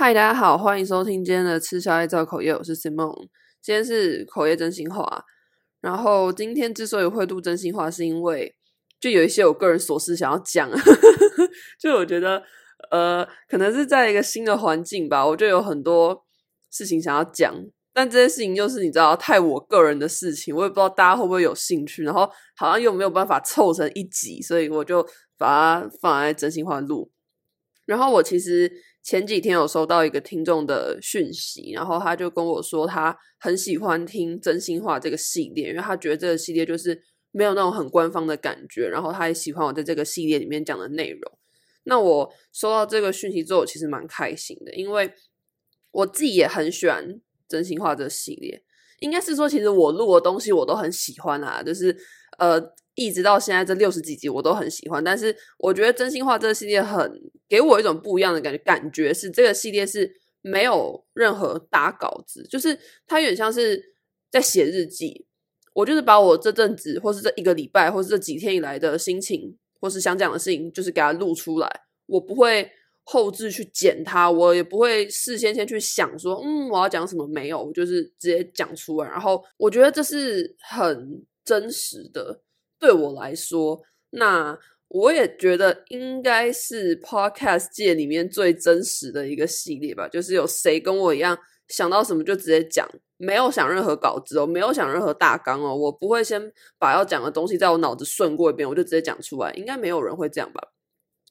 嗨，大家好，欢迎收听今天的吃宵夜造口业，我是 Simon。今天是口业真心话，然后今天之所以会录真心话，是因为就有一些我个人琐事想要讲，就我觉得呃，可能是在一个新的环境吧，我就有很多事情想要讲，但这些事情又是你知道太我个人的事情，我也不知道大家会不会有兴趣，然后好像又没有办法凑成一集，所以我就把它放在真心话录。然后我其实。前几天有收到一个听众的讯息，然后他就跟我说他很喜欢听真心话这个系列，因为他觉得这个系列就是没有那种很官方的感觉，然后他也喜欢我在这个系列里面讲的内容。那我收到这个讯息之后，其实蛮开心的，因为我自己也很喜欢真心话这个系列。应该是说，其实我录的东西我都很喜欢啊，就是呃。一直到现在这六十几集我都很喜欢，但是我觉得真心话这个系列很给我一种不一样的感觉，感觉是这个系列是没有任何打稿子，就是它有点像是在写日记。我就是把我这阵子，或是这一个礼拜，或是这几天以来的心情，或是想讲的事情，就是给它录出来。我不会后置去剪它，我也不会事先先去想说，嗯，我要讲什么没有，我就是直接讲出来。然后我觉得这是很真实的。对我来说，那我也觉得应该是 Podcast 界里面最真实的一个系列吧。就是有谁跟我一样想到什么就直接讲，没有想任何稿子哦，没有想任何大纲哦，我不会先把要讲的东西在我脑子顺过一遍，我就直接讲出来。应该没有人会这样吧？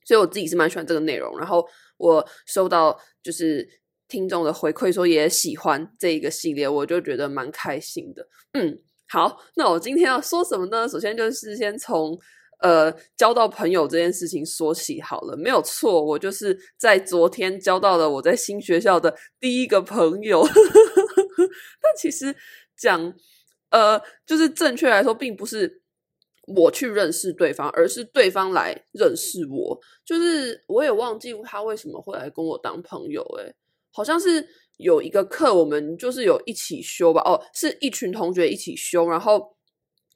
所以我自己是蛮喜欢这个内容。然后我收到就是听众的回馈，说也喜欢这一个系列，我就觉得蛮开心的。嗯。好，那我今天要说什么呢？首先就是先从呃交到朋友这件事情说起好了。没有错，我就是在昨天交到了我在新学校的第一个朋友。但其实讲呃，就是正确来说，并不是我去认识对方，而是对方来认识我。就是我也忘记他为什么会来跟我当朋友，诶，好像是。有一个课，我们就是有一起修吧。哦，是一群同学一起修。然后，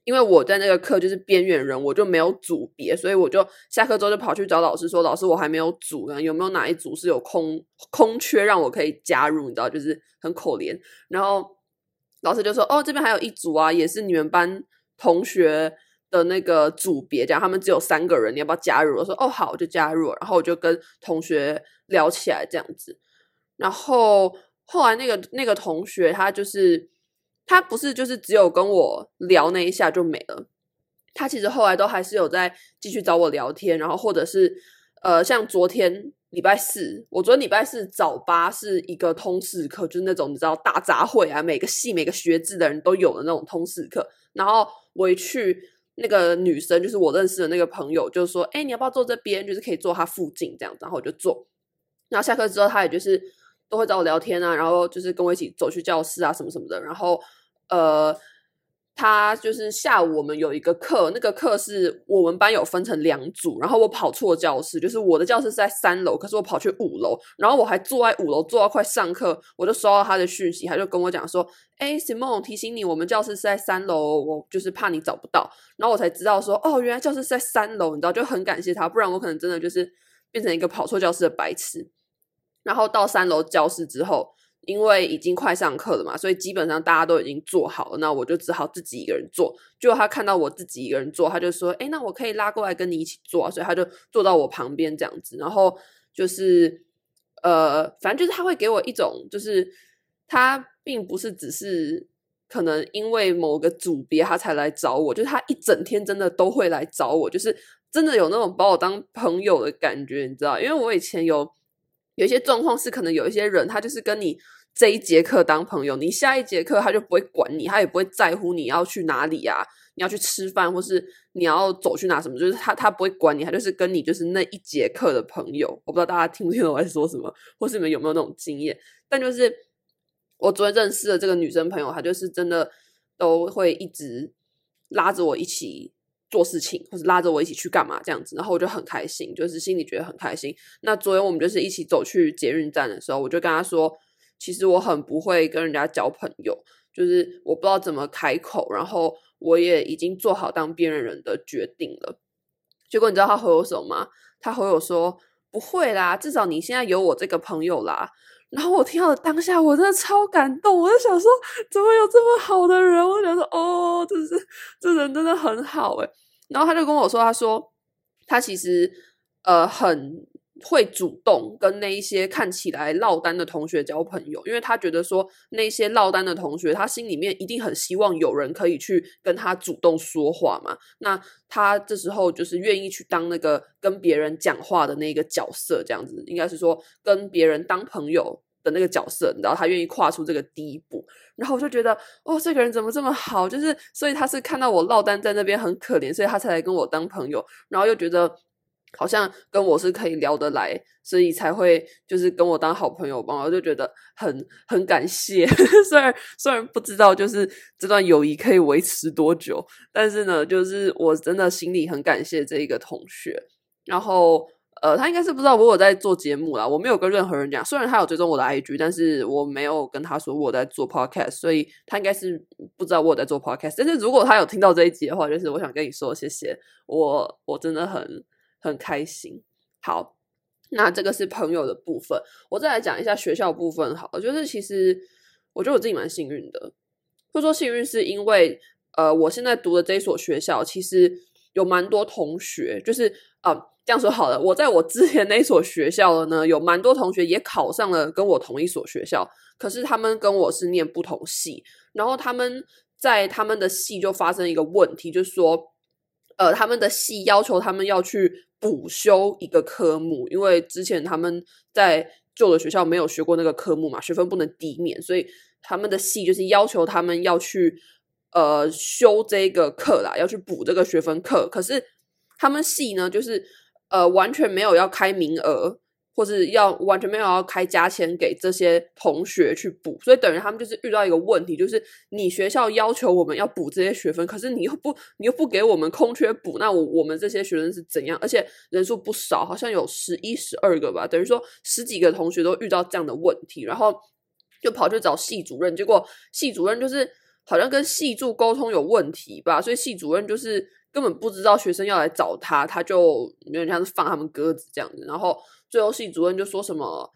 因为我在那个课就是边缘人，我就没有组别，所以我就下课之后就跑去找老师说：“老师，我还没有组呢，有没有哪一组是有空空缺让我可以加入？”你知道，就是很可怜。然后老师就说：“哦，这边还有一组啊，也是你们班同学的那个组别，这样他们只有三个人，你要不要加入？”我说：“哦，好，我就加入。”然后我就跟同学聊起来这样子，然后。后来那个那个同学，他就是他不是就是只有跟我聊那一下就没了，他其实后来都还是有在继续找我聊天，然后或者是呃，像昨天礼拜四，我昨天礼拜四早八是一个通识课，就是那种你知道大杂烩啊，每个系每个学制的人都有的那种通识课，然后我一去，那个女生就是我认识的那个朋友，就是说：“哎，你要不要坐这边？就是可以坐他附近这样子。”然后我就坐，然后下课之后，他也就是。都会找我聊天啊，然后就是跟我一起走去教室啊，什么什么的。然后，呃，他就是下午我们有一个课，那个课是我们班有分成两组，然后我跑错教室，就是我的教室是在三楼，可是我跑去五楼，然后我还坐在五楼，坐到快上课，我就收到他的讯息，他就跟我讲说：“哎，Simon，提醒你，我们教室是在三楼，我就是怕你找不到。”然后我才知道说：“哦，原来教室是在三楼，你知道，就很感谢他，不然我可能真的就是变成一个跑错教室的白痴。”然后到三楼教室之后，因为已经快上课了嘛，所以基本上大家都已经坐好了，那我就只好自己一个人坐。结果他看到我自己一个人坐，他就说：“哎，那我可以拉过来跟你一起坐。”所以他就坐到我旁边这样子。然后就是呃，反正就是他会给我一种，就是他并不是只是可能因为某个组别他才来找我，就是他一整天真的都会来找我，就是真的有那种把我当朋友的感觉，你知道？因为我以前有。有一些状况是可能有一些人，他就是跟你这一节课当朋友，你下一节课他就不会管你，他也不会在乎你要去哪里啊，你要去吃饭或是你要走去哪什么，就是他他不会管你，他就是跟你就是那一节课的朋友。我不知道大家听不听懂我在说什么，或是你们有没有那种经验？但就是我昨天认识的这个女生朋友，她就是真的都会一直拉着我一起。做事情，或者拉着我一起去干嘛这样子，然后我就很开心，就是心里觉得很开心。那昨天我们就是一起走去捷运站的时候，我就跟他说，其实我很不会跟人家交朋友，就是我不知道怎么开口，然后我也已经做好当边缘人的决定了。结果你知道他回我什么吗？他回我说不会啦，至少你现在有我这个朋友啦。然后我听到的当下，我真的超感动。我就想说，怎么有这么好的人？我想说，哦，这是这人真的很好诶。然后他就跟我说，他说他其实呃很。会主动跟那一些看起来落单的同学交朋友，因为他觉得说那些落单的同学，他心里面一定很希望有人可以去跟他主动说话嘛。那他这时候就是愿意去当那个跟别人讲话的那个角色，这样子应该是说跟别人当朋友的那个角色，你知道他愿意跨出这个第一步。然后我就觉得，哦，这个人怎么这么好？就是所以他是看到我落单在那边很可怜，所以他才来跟我当朋友，然后又觉得。好像跟我是可以聊得来，所以才会就是跟我当好朋友吧。我就觉得很很感谢。虽然虽然不知道就是这段友谊可以维持多久，但是呢，就是我真的心里很感谢这一个同学。然后呃，他应该是不知道我有在做节目啦，我没有跟任何人讲。虽然他有追踪我的 IG，但是我没有跟他说我在做 Podcast，所以他应该是不知道我有在做 Podcast。但是如果他有听到这一集的话，就是我想跟你说谢谢我，我真的很。很开心。好，那这个是朋友的部分。我再来讲一下学校部分。好，就是其实我觉得我自己蛮幸运的。或者说幸运是因为，呃，我现在读的这一所学校其实有蛮多同学，就是啊、这样说好了。我在我之前那所学校呢，有蛮多同学也考上了跟我同一所学校，可是他们跟我是念不同系，然后他们在他们的系就发生一个问题，就是说，呃，他们的系要求他们要去。补修一个科目，因为之前他们在旧的学校没有学过那个科目嘛，学分不能抵免，所以他们的系就是要求他们要去呃修这个课啦，要去补这个学分课。可是他们系呢，就是呃完全没有要开名额。或是要完全没有要开加签给这些同学去补，所以等于他们就是遇到一个问题，就是你学校要求我们要补这些学分，可是你又不你又不给我们空缺补，那我我们这些学生是怎样？而且人数不少，好像有十一十二个吧，等于说十几个同学都遇到这样的问题，然后就跑去找系主任，结果系主任就是好像跟系助沟通有问题吧，所以系主任就是根本不知道学生要来找他，他就有点像是放他们鸽子这样子，然后。最后系主任就说什么：“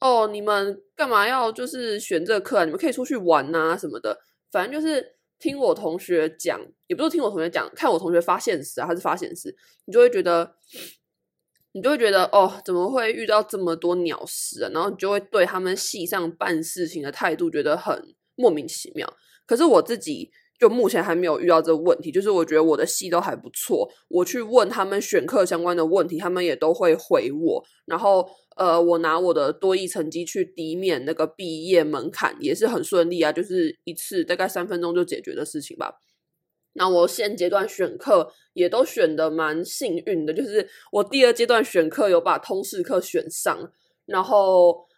哦，你们干嘛要就是选这个课啊？你们可以出去玩啊什么的。反正就是听我同学讲，也不是听我同学讲，看我同学发现实啊，还是发现实，你就会觉得，你就会觉得哦，怎么会遇到这么多鸟事啊？然后你就会对他们系上办事情的态度觉得很莫名其妙。可是我自己。”就目前还没有遇到这个问题，就是我觉得我的系都还不错。我去问他们选课相关的问题，他们也都会回我。然后，呃，我拿我的多益成绩去抵免那个毕业门槛，也是很顺利啊，就是一次大概三分钟就解决的事情吧。那我现阶段选课也都选的蛮幸运的，就是我第二阶段选课有把通识课选上，然后。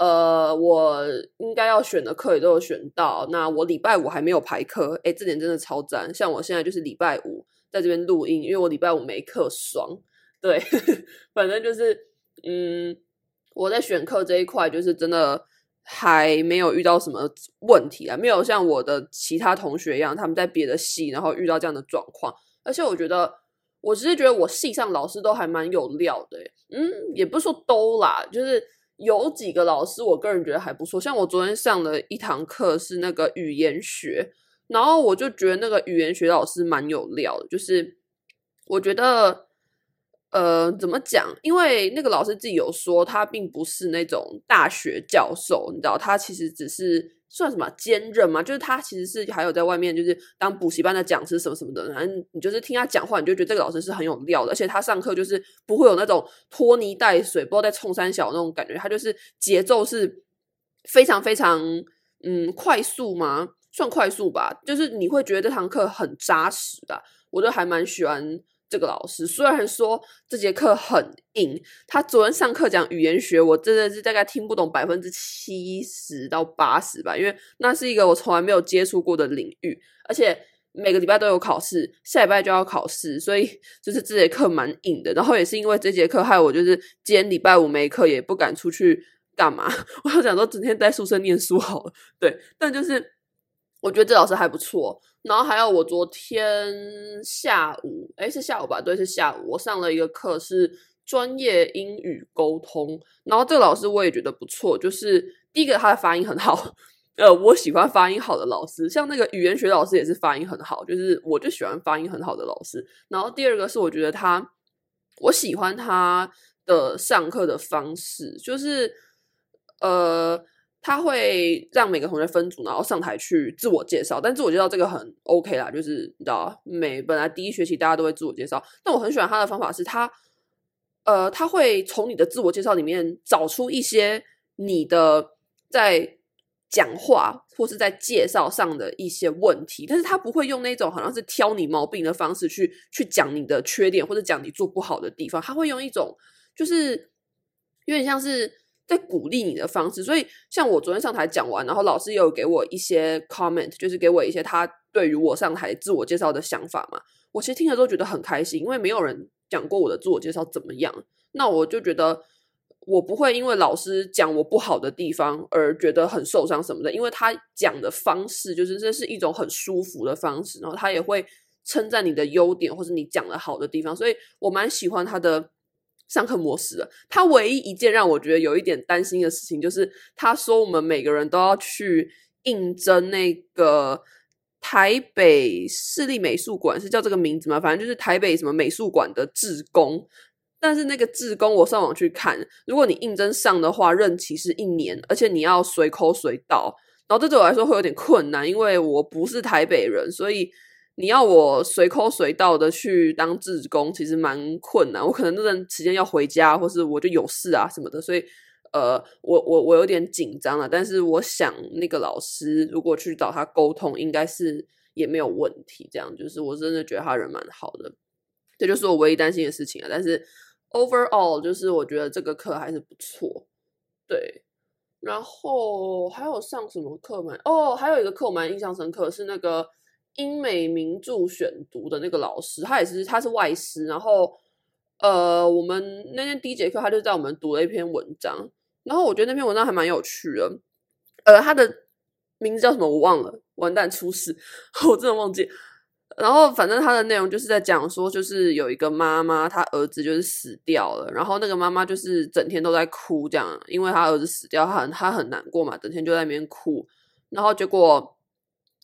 呃，我应该要选的课也都有选到。那我礼拜五还没有排课，诶，这点真的超赞。像我现在就是礼拜五在这边录音，因为我礼拜五没课，爽。对，反正就是，嗯，我在选课这一块就是真的还没有遇到什么问题啊，没有像我的其他同学一样，他们在别的系然后遇到这样的状况。而且我觉得，我只是觉得我系上老师都还蛮有料的，嗯，也不是说都啦，就是。有几个老师，我个人觉得还不错。像我昨天上了一堂课是那个语言学，然后我就觉得那个语言学老师蛮有料的。就是我觉得，呃，怎么讲？因为那个老师自己有说，他并不是那种大学教授，你知道，他其实只是。算什么兼任嘛？就是他其实是还有在外面，就是当补习班的讲师什么什么的。反正你就是听他讲话，你就觉得这个老师是很有料的。而且他上课就是不会有那种拖泥带水，不知道在冲三小那种感觉。他就是节奏是非常非常嗯快速嘛，算快速吧。就是你会觉得这堂课很扎实的，我就还蛮喜欢。这个老师虽然说这节课很硬，他昨天上课讲语言学，我真的是大概听不懂百分之七十到八十吧，因为那是一个我从来没有接触过的领域，而且每个礼拜都有考试，下礼拜就要考试，所以 就是这节课蛮硬的。然后也是因为这节课害我，就是今天礼拜五没课，也不敢出去干嘛。我想说，整天在宿舍念书好了。对，但就是我觉得这老师还不错。然后还有我昨天下午，诶，是下午吧？对，是下午。我上了一个课是专业英语沟通。然后这个老师我也觉得不错，就是第一个他的发音很好，呃，我喜欢发音好的老师，像那个语言学老师也是发音很好，就是我就喜欢发音很好的老师。然后第二个是我觉得他，我喜欢他的上课的方式，就是呃。他会让每个同学分组，然后上台去自我介绍。但自我介绍这个很 OK 啦，就是你知道，每本来第一学期大家都会自我介绍。但我很喜欢他的方法是他，呃，他会从你的自我介绍里面找出一些你的在讲话或是在介绍上的一些问题，但是他不会用那种好像是挑你毛病的方式去去讲你的缺点或者讲你做不好的地方。他会用一种就是有点像是。在鼓励你的方式，所以像我昨天上台讲完，然后老师也有给我一些 comment，就是给我一些他对于我上台自我介绍的想法嘛。我其实听了都觉得很开心，因为没有人讲过我的自我介绍怎么样。那我就觉得我不会因为老师讲我不好的地方而觉得很受伤什么的，因为他讲的方式就是这是一种很舒服的方式，然后他也会称赞你的优点或是你讲的好的地方，所以我蛮喜欢他的。上课模式了，他唯一一件让我觉得有一点担心的事情，就是他说我们每个人都要去应征那个台北市立美术馆，是叫这个名字吗？反正就是台北什么美术馆的志工。但是那个志工，我上网去看，如果你应征上的话，任期是一年，而且你要随口随到，然后这对我来说会有点困难，因为我不是台北人，所以。你要我随口随到的去当志工，其实蛮困难。我可能那段时间要回家，或是我就有事啊什么的，所以呃，我我我有点紧张了。但是我想那个老师如果去找他沟通，应该是也没有问题。这样就是我真的觉得他人蛮好的，这就是我唯一担心的事情啊。但是 overall 就是我觉得这个课还是不错。对，然后还有上什么课吗？哦，还有一个课我蛮印象深刻是那个。英美名著选读的那个老师，他也是他是外师，然后呃，我们那天第一节课他就在我们读了一篇文章，然后我觉得那篇文章还蛮有趣的，呃，他的名字叫什么我忘了，完蛋出事，我真的忘记。然后反正他的内容就是在讲说，就是有一个妈妈，她儿子就是死掉了，然后那个妈妈就是整天都在哭，这样，因为她儿子死掉，她很她很难过嘛，整天就在那边哭，然后结果。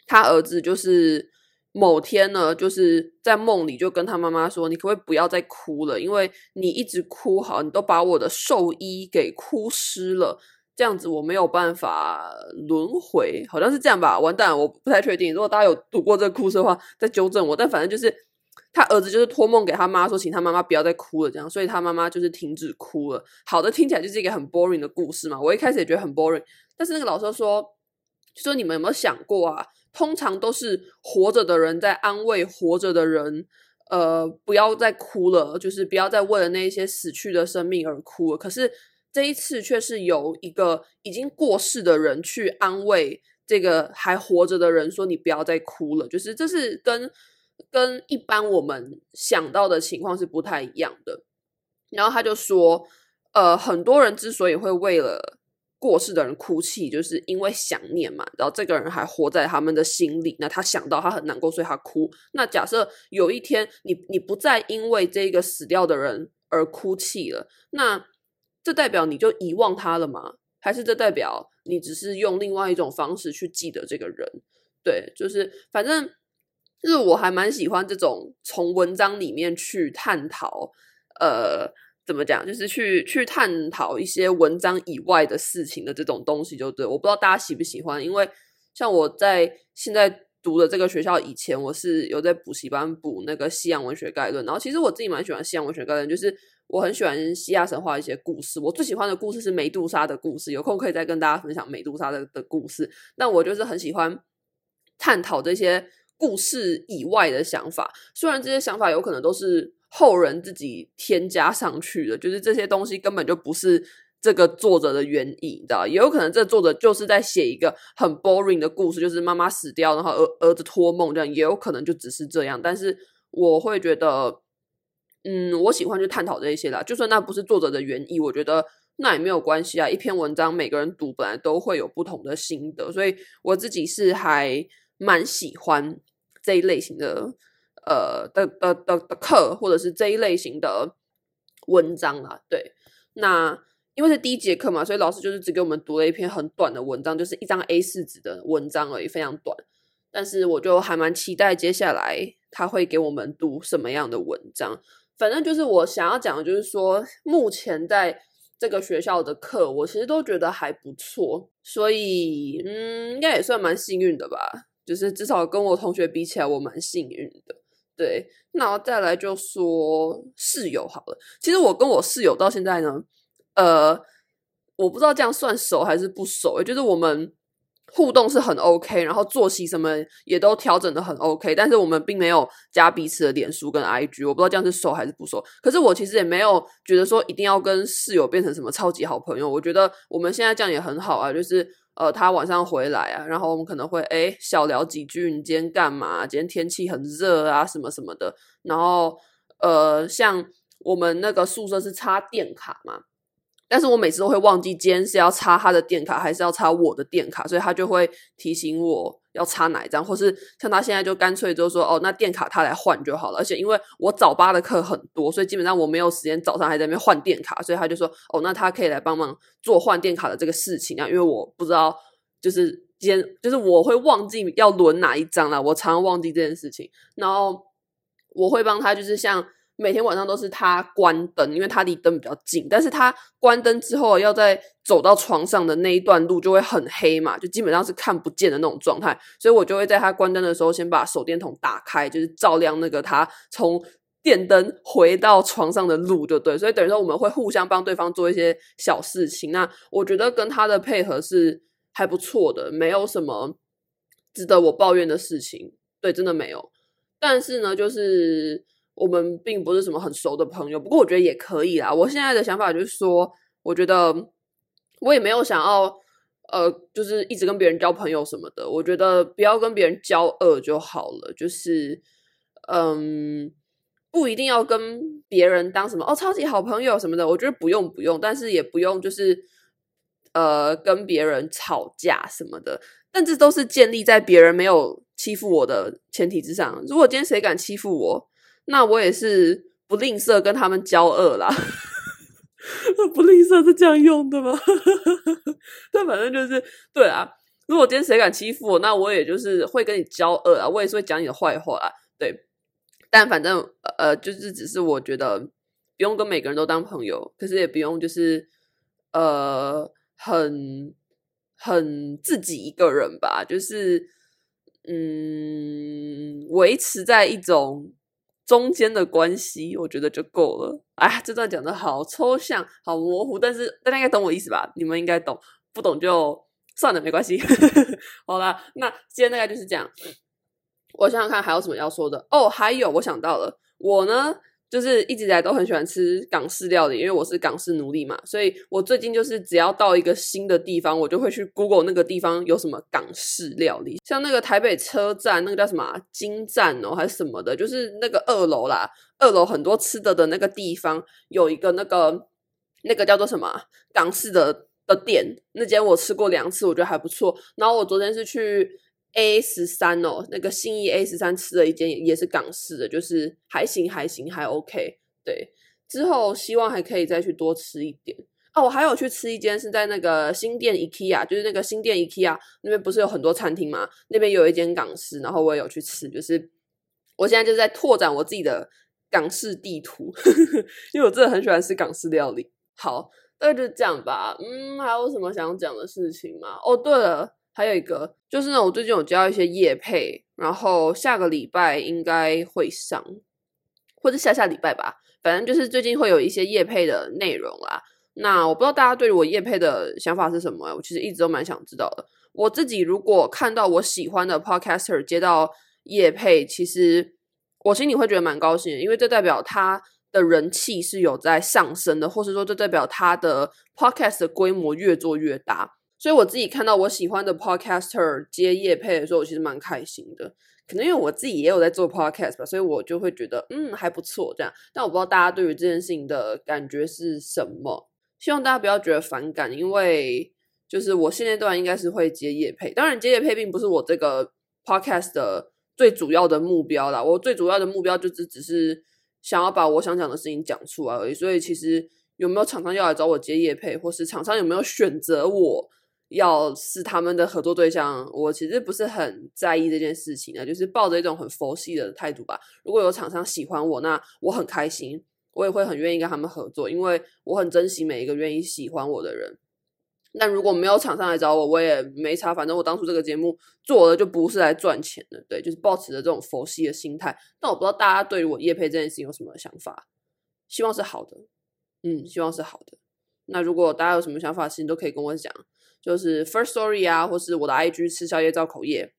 他儿子就是某天呢，就是在梦里就跟他妈妈说：“你可不可以不要再哭了？因为你一直哭，好，你都把我的寿衣给哭湿了。这样子我没有办法轮回，好像是这样吧？完蛋，我不太确定。如果大家有读过这个故事的话，再纠正我。但反正就是他儿子就是托梦给他妈说，请他妈妈不要再哭了，这样，所以他妈妈就是停止哭了。好的，听起来就是一个很 boring 的故事嘛。我一开始也觉得很 boring，但是那个老师说，就说你们有没有想过啊？通常都是活着的人在安慰活着的人，呃，不要再哭了，就是不要再为了那些死去的生命而哭了。可是这一次却是由一个已经过世的人去安慰这个还活着的人，说你不要再哭了。就是这是跟跟一般我们想到的情况是不太一样的。然后他就说，呃，很多人之所以会为了过世的人哭泣，就是因为想念嘛。然后这个人还活在他们的心里，那他想到他很难过，所以他哭。那假设有一天你你不再因为这个死掉的人而哭泣了，那这代表你就遗忘他了吗？还是这代表你只是用另外一种方式去记得这个人？对，就是反正就是我还蛮喜欢这种从文章里面去探讨，呃。怎么讲？就是去去探讨一些文章以外的事情的这种东西，就对。我不知道大家喜不喜欢，因为像我在现在读的这个学校以前，我是有在补习班补那个西洋文学概论。然后其实我自己蛮喜欢西洋文学概论，就是我很喜欢希腊神话一些故事。我最喜欢的故事是梅杜莎的故事，有空可以再跟大家分享梅杜莎的的故事。但我就是很喜欢探讨这些故事以外的想法，虽然这些想法有可能都是。后人自己添加上去的，就是这些东西根本就不是这个作者的原意，你知道？也有可能这作者就是在写一个很 boring 的故事，就是妈妈死掉，然后儿儿子托梦这样，也有可能就只是这样。但是我会觉得，嗯，我喜欢去探讨这一些啦。就算那不是作者的原意，我觉得那也没有关系啊。一篇文章每个人读本来都会有不同的心得，所以我自己是还蛮喜欢这一类型的。呃的的的的课，或者是这一类型的文章啦。对，那因为是第一节课嘛，所以老师就是只给我们读了一篇很短的文章，就是一张 A 四纸的文章而已，非常短。但是我就还蛮期待接下来他会给我们读什么样的文章。反正就是我想要讲的，就是说目前在这个学校的课，我其实都觉得还不错，所以嗯，应该也算蛮幸运的吧。就是至少跟我同学比起来，我蛮幸运的。对，那再来就说室友好了。其实我跟我室友到现在呢，呃，我不知道这样算熟还是不熟，就是我们。互动是很 OK，然后作息什么也都调整的很 OK，但是我们并没有加彼此的脸书跟 IG，我不知道这样是熟还是不熟。可是我其实也没有觉得说一定要跟室友变成什么超级好朋友，我觉得我们现在这样也很好啊，就是呃他晚上回来啊，然后我们可能会诶小聊几句，你今天干嘛？今天天气很热啊，什么什么的。然后呃像我们那个宿舍是插电卡嘛。但是我每次都会忘记今天是要插他的电卡还是要插我的电卡，所以他就会提醒我要插哪一张，或是像他现在就干脆就说哦，那电卡他来换就好了。而且因为我早八的课很多，所以基本上我没有时间早上还在那边换电卡，所以他就说哦，那他可以来帮忙做换电卡的这个事情啊，因为我不知道就是今天就是我会忘记要轮哪一张啦，我常常忘记这件事情，然后我会帮他就是像。每天晚上都是他关灯，因为他离灯比较近。但是他关灯之后，要再走到床上的那一段路就会很黑嘛，就基本上是看不见的那种状态。所以我就会在他关灯的时候，先把手电筒打开，就是照亮那个他从电灯回到床上的路，就对。所以等于说我们会互相帮对方做一些小事情。那我觉得跟他的配合是还不错的，没有什么值得我抱怨的事情。对，真的没有。但是呢，就是。我们并不是什么很熟的朋友，不过我觉得也可以啦。我现在的想法就是说，我觉得我也没有想要，呃，就是一直跟别人交朋友什么的。我觉得不要跟别人交恶就好了。就是，嗯，不一定要跟别人当什么哦超级好朋友什么的。我觉得不用不用，但是也不用就是，呃，跟别人吵架什么的。但这都是建立在别人没有欺负我的前提之上。如果今天谁敢欺负我，那我也是不吝啬跟他们交恶啦，不吝啬是这样用的吗？但反正就是对啊。如果今天谁敢欺负我，那我也就是会跟你交恶啊，我也是会讲你的坏话啊。对，但反正呃，就是只是我觉得不用跟每个人都当朋友，可是也不用就是呃很很自己一个人吧，就是嗯维持在一种。中间的关系，我觉得就够了。哎，这段讲的好抽象，好模糊，但是大家应该懂我意思吧？你们应该懂，不懂就算了，没关系。好啦，那今天大概就是这样。我想想看还有什么要说的哦，还有我想到了，我呢。就是一直以来都很喜欢吃港式料理，因为我是港式奴隶嘛，所以我最近就是只要到一个新的地方，我就会去 Google 那个地方有什么港式料理，像那个台北车站那个叫什么金站哦，还是什么的，就是那个二楼啦，二楼很多吃的的那个地方有一个那个那个叫做什么港式的的店，那间我吃过两次，我觉得还不错。然后我昨天是去。A 十三哦，那个信义 A 十三吃了一间也是港式的，就是还行还行还 OK。对，之后希望还可以再去多吃一点哦。我还有去吃一间是在那个新店 IKEA，就是那个新店 IKEA 那边不是有很多餐厅吗？那边有一间港式，然后我也有去吃。就是我现在就是在拓展我自己的港式地图，因为我真的很喜欢吃港式料理。好，那就这样吧。嗯，还有什么想讲的事情吗？哦，对了。还有一个就是呢，我最近有交一些业配，然后下个礼拜应该会上，或者下下礼拜吧，反正就是最近会有一些业配的内容啦。那我不知道大家对于我业配的想法是什么，我其实一直都蛮想知道的。我自己如果看到我喜欢的 podcaster 接到业配，其实我心里会觉得蛮高兴的，因为这代表他的人气是有在上升的，或是说这代表他的 podcast 的规模越做越大。所以我自己看到我喜欢的 podcaster 接业配的时候，我其实蛮开心的。可能因为我自己也有在做 podcast 吧，所以我就会觉得嗯还不错这样。但我不知道大家对于这件事情的感觉是什么。希望大家不要觉得反感，因为就是我现阶段应该是会接业配。当然接业配并不是我这个 podcast 的最主要的目标啦。我最主要的目标就只只是想要把我想讲的事情讲出来而已。所以其实有没有厂商要来找我接业配，或是厂商有没有选择我要是他们的合作对象，我其实不是很在意这件事情的，就是抱着一种很佛系的态度吧。如果有厂商喜欢我，那我很开心，我也会很愿意跟他们合作，因为我很珍惜每一个愿意喜欢我的人。但如果没有厂商来找我，我也没差。反正我当初这个节目做的就不是来赚钱的，对，就是抱持着这种佛系的心态。但我不知道大家对于我业配这件事情有什么想法，希望是好的，嗯，希望是好的。那如果大家有什么想法，其实都可以跟我讲，就是 first story 啊，或是我的 IG 吃宵夜造口业。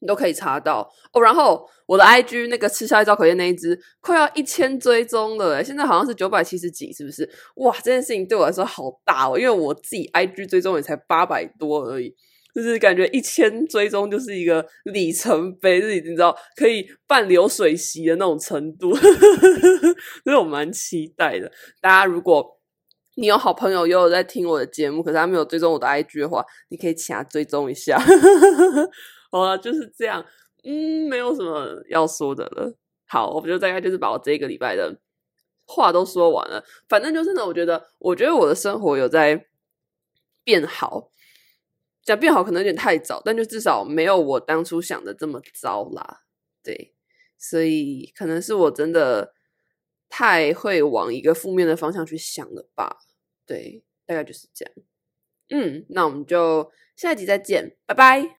你都可以查到哦，然后我的 IG 那个吃宵夜造口业那一只快要一千追踪了诶，现在好像是九百七十几，是不是？哇，这件事情对我来说好大哦，因为我自己 IG 追踪也才八百多而已，就是感觉一千追踪就是一个里程碑，就是你知道可以办流水席的那种程度，所以我蛮期待的。大家如果你有好朋友又有在听我的节目，可是他没有追踪我的 IG 的话，你可以请他追踪一下。好了，就是这样，嗯，没有什么要说的了。好，我们就大概就是把我这个礼拜的话都说完了。反正就是呢，我觉得，我觉得我的生活有在变好。讲变好可能有点太早，但就至少没有我当初想的这么糟啦。对，所以可能是我真的太会往一个负面的方向去想了吧。对，大概就是这样。嗯，那我们就下一集再见，拜拜。